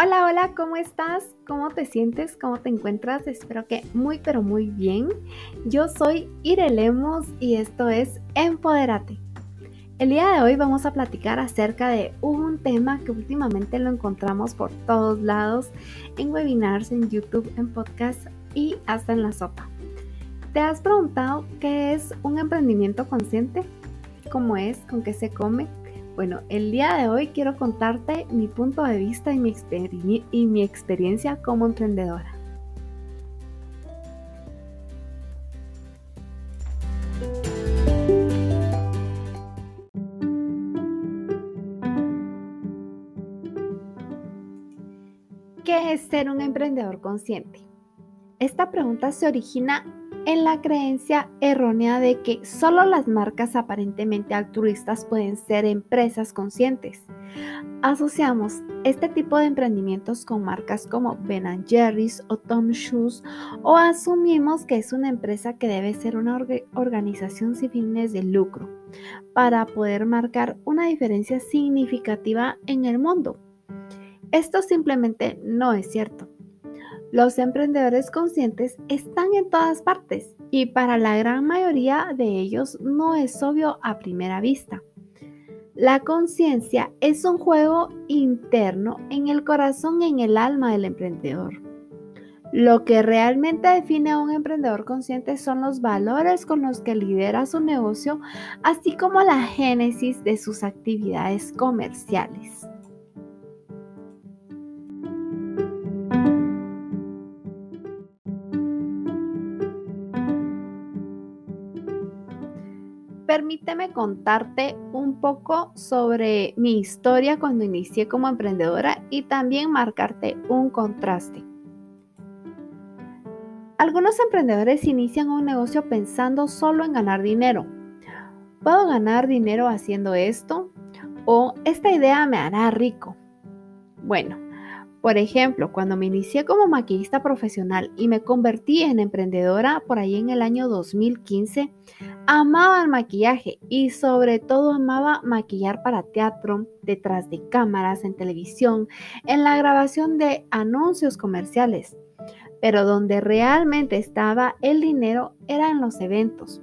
Hola, hola, ¿cómo estás? ¿Cómo te sientes? ¿Cómo te encuentras? Espero que muy, pero muy bien. Yo soy Irelemos y esto es Empodérate. El día de hoy vamos a platicar acerca de un tema que últimamente lo encontramos por todos lados, en webinars, en YouTube, en podcast y hasta en la sopa. ¿Te has preguntado qué es un emprendimiento consciente? ¿Cómo es? ¿Con qué se come? Bueno, el día de hoy quiero contarte mi punto de vista y mi, experiencia como emprendedora. ¿Qué es ser un emprendedor consciente? Esta pregunta se origina en la creencia errónea de que solo las marcas aparentemente altruistas pueden ser empresas conscientes. Asociamos este tipo de emprendimientos con marcas como Ben Jerry's o Tom Shoes o asumimos que es una empresa que debe ser una organización sin fines de lucro para poder marcar una diferencia significativa en el mundo. Esto simplemente no es cierto. Los emprendedores conscientes están en todas partes y para la gran mayoría de ellos no es obvio a primera vista. La conciencia es un juego interno en el corazón y en el alma del emprendedor. Lo que realmente define a un emprendedor consciente son los valores con los que lidera su negocio, así como la génesis de sus actividades comerciales. Permíteme contarte un poco sobre mi historia cuando inicié como emprendedora y también marcarte un contraste. Algunos emprendedores inician un negocio pensando solo en ganar dinero. ¿Puedo ganar dinero haciendo esto? ¿O esta idea me hará rico? Bueno, por ejemplo, cuando me inicié como maquillista profesional y me convertí en emprendedora por ahí en el año 2015, amaba el maquillaje y sobre todo amaba maquillar para teatro, detrás de cámaras, en televisión, en la grabación de anuncios comerciales. Pero donde realmente estaba el dinero era en los eventos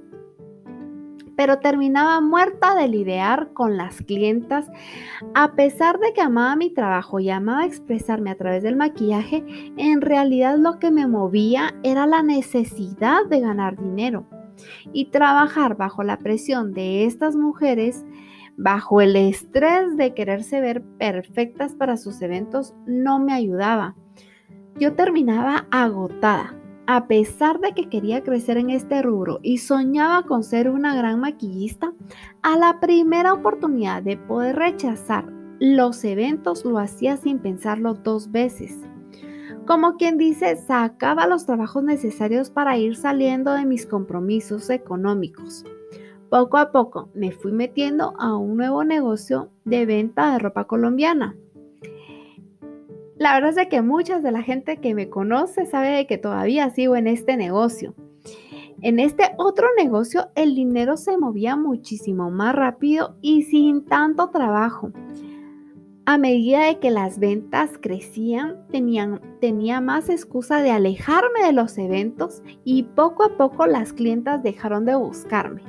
pero terminaba muerta de lidiar con las clientas. A pesar de que amaba mi trabajo y amaba expresarme a través del maquillaje, en realidad lo que me movía era la necesidad de ganar dinero. Y trabajar bajo la presión de estas mujeres, bajo el estrés de quererse ver perfectas para sus eventos, no me ayudaba. Yo terminaba agotada a pesar de que quería crecer en este rubro y soñaba con ser una gran maquillista, a la primera oportunidad de poder rechazar los eventos lo hacía sin pensarlo dos veces. Como quien dice, sacaba los trabajos necesarios para ir saliendo de mis compromisos económicos. Poco a poco me fui metiendo a un nuevo negocio de venta de ropa colombiana la verdad es que mucha de la gente que me conoce sabe que todavía sigo en este negocio. En este otro negocio el dinero se movía muchísimo más rápido y sin tanto trabajo. A medida de que las ventas crecían, tenía más excusa de alejarme de los eventos y poco a poco las clientas dejaron de buscarme.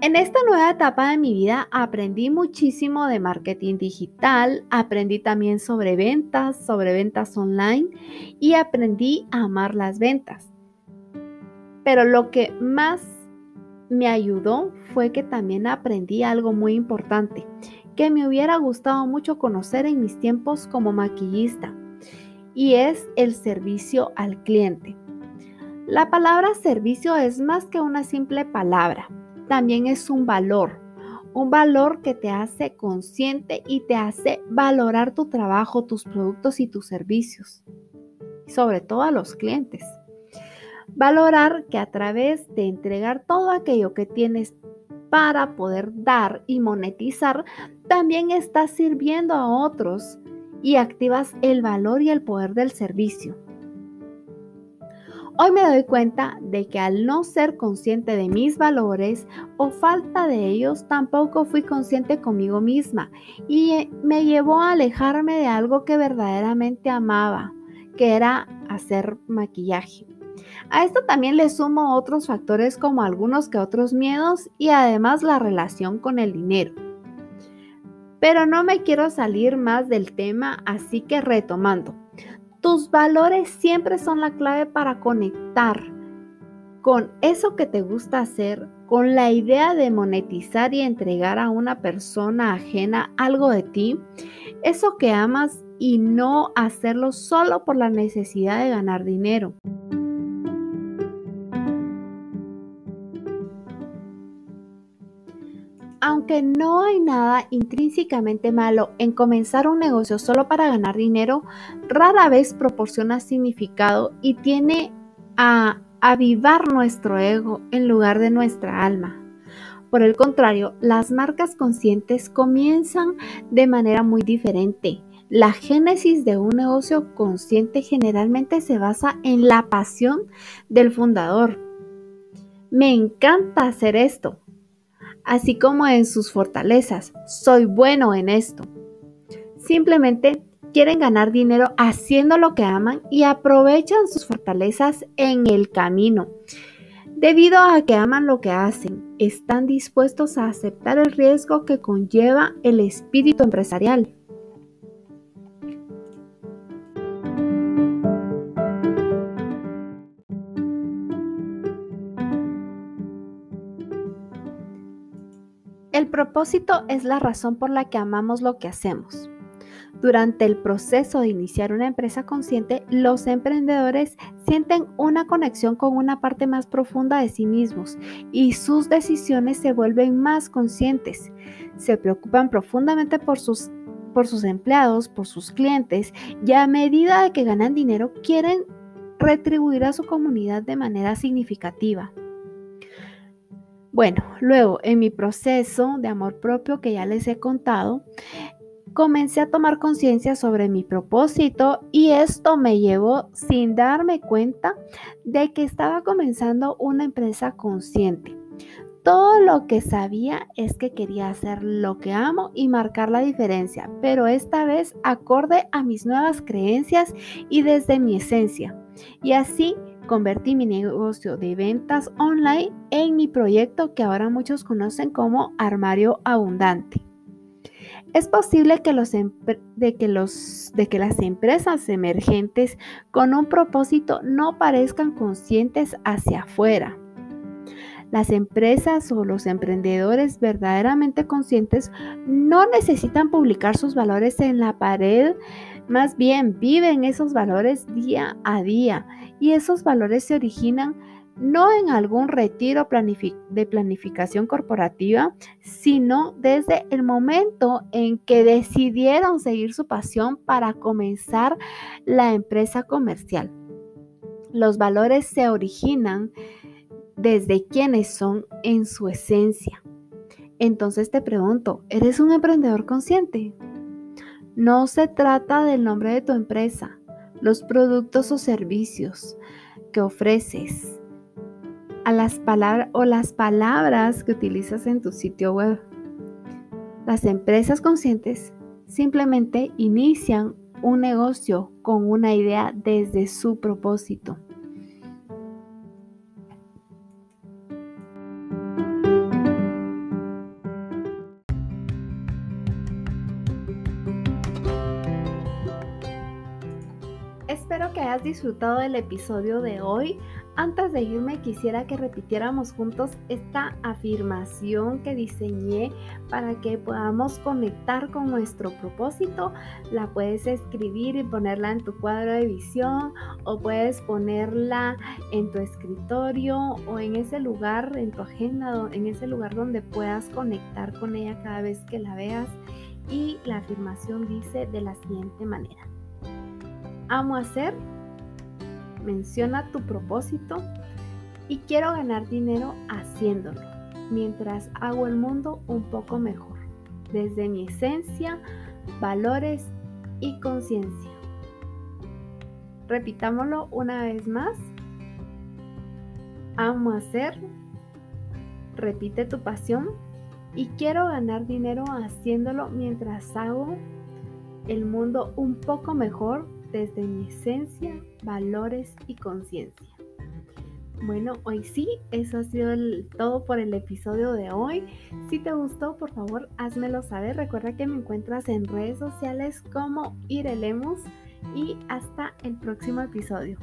En esta nueva etapa de mi vida aprendí muchísimo de marketing digital, aprendí también sobre ventas, sobre ventas online y aprendí a amar las ventas. Pero lo que más me ayudó fue que también aprendí algo muy importante, que me hubiera gustado mucho conocer en mis tiempos como maquillista, y es el servicio al cliente. La palabra servicio es más que una simple palabra también es un valor, un valor que te hace consciente y te hace valorar tu trabajo, tus productos y tus servicios, sobre todo a los clientes. Valorar que a través de entregar todo aquello que tienes para poder dar y monetizar, también estás sirviendo a otros y activas el valor y el poder del servicio. Hoy me doy cuenta de que al no ser consciente de mis valores o falta de ellos, tampoco fui consciente conmigo misma y eh, me llevó a alejarme de algo que verdaderamente amaba, que era hacer maquillaje. A esto también le sumo otros factores como algunos que otros miedos y además la relación con el dinero. Pero no me quiero salir más del tema, así que retomando. Tus valores siempre son la clave para conectar con eso que te gusta hacer, con la idea de monetizar y entregar a una persona ajena algo de ti, eso que amas y no hacerlo solo por la necesidad de ganar dinero. Aunque no hay nada intrínsecamente malo en comenzar un negocio solo para ganar dinero, rara vez proporciona significado y tiene a avivar nuestro ego en lugar de nuestra alma. Por el contrario, las marcas conscientes comienzan de manera muy diferente. La génesis de un negocio consciente generalmente se basa en la pasión del fundador. Me encanta hacer esto, así como en sus fortalezas. Soy bueno en esto. Simplemente quieren ganar dinero haciendo lo que aman y aprovechan sus fortalezas en el camino. Debido a que aman lo que hacen, están dispuestos a aceptar el riesgo que conlleva el espíritu empresarial. Propósito es la razón por la que amamos lo que hacemos. Durante el proceso de iniciar una empresa consciente, los emprendedores sienten una conexión con una parte más profunda de sí mismos y sus decisiones se vuelven más conscientes. Se preocupan profundamente por sus, por sus empleados, por sus clientes y a medida de que ganan dinero quieren retribuir a su comunidad de manera significativa. Bueno, luego en mi proceso de amor propio que ya les he contado, comencé a tomar conciencia sobre mi propósito y esto me llevó sin darme cuenta de que estaba comenzando una empresa consciente. Todo lo que sabía es que quería hacer lo que amo y marcar la diferencia, pero esta vez acorde a mis nuevas creencias y desde mi esencia. Y así Convertí mi negocio de ventas online en mi proyecto que ahora muchos conocen como Armario Abundante. Es posible que, los de, que los, de que las empresas emergentes con un propósito no parezcan conscientes hacia afuera. Las empresas o los emprendedores verdaderamente conscientes no necesitan publicar sus valores en la pared, más bien viven esos valores día a día y esos valores se originan no en algún retiro de planificación corporativa, sino desde el momento en que decidieron seguir su pasión para comenzar la empresa comercial. Los valores se originan desde quienes son en su esencia. Entonces te pregunto, ¿eres un emprendedor consciente? No se trata del nombre de tu empresa, los productos o servicios que ofreces, a las o las palabras que utilizas en tu sitio web. Las empresas conscientes simplemente inician un negocio con una idea desde su propósito. Hayas disfrutado del episodio de hoy. Antes de irme quisiera que repitiéramos juntos esta afirmación que diseñé para que podamos conectar con nuestro propósito. La puedes escribir y ponerla en tu cuadro de visión o puedes ponerla en tu escritorio o en ese lugar, en tu agenda, en ese lugar donde puedas conectar con ella cada vez que la veas. Y la afirmación dice de la siguiente manera amo hacer, menciona tu propósito y quiero ganar dinero haciéndolo, mientras hago el mundo un poco mejor, desde mi esencia, valores y conciencia. Repitámoslo una vez más. amo hacer, repite tu pasión y quiero ganar dinero haciéndolo mientras hago el mundo un poco mejor desde mi esencia, valores y conciencia. Bueno, hoy sí, eso ha sido todo por el episodio de hoy. Si te gustó, por favor, házmelo saber. Recuerda que me encuentras en redes sociales como Irelemus y hasta el próximo episodio.